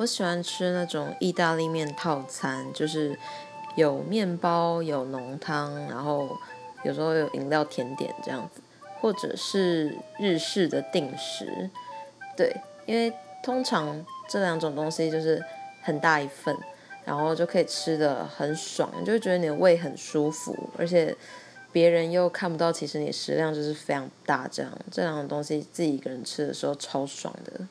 我喜欢吃那种意大利面套餐，就是有面包、有浓汤，然后有时候有饮料、甜点这样子，或者是日式的定食。对，因为通常这两种东西就是很大一份，然后就可以吃的很爽，就会觉得你的胃很舒服，而且别人又看不到，其实你食量就是非常大。这样这两种东西自己一个人吃的时候超爽的。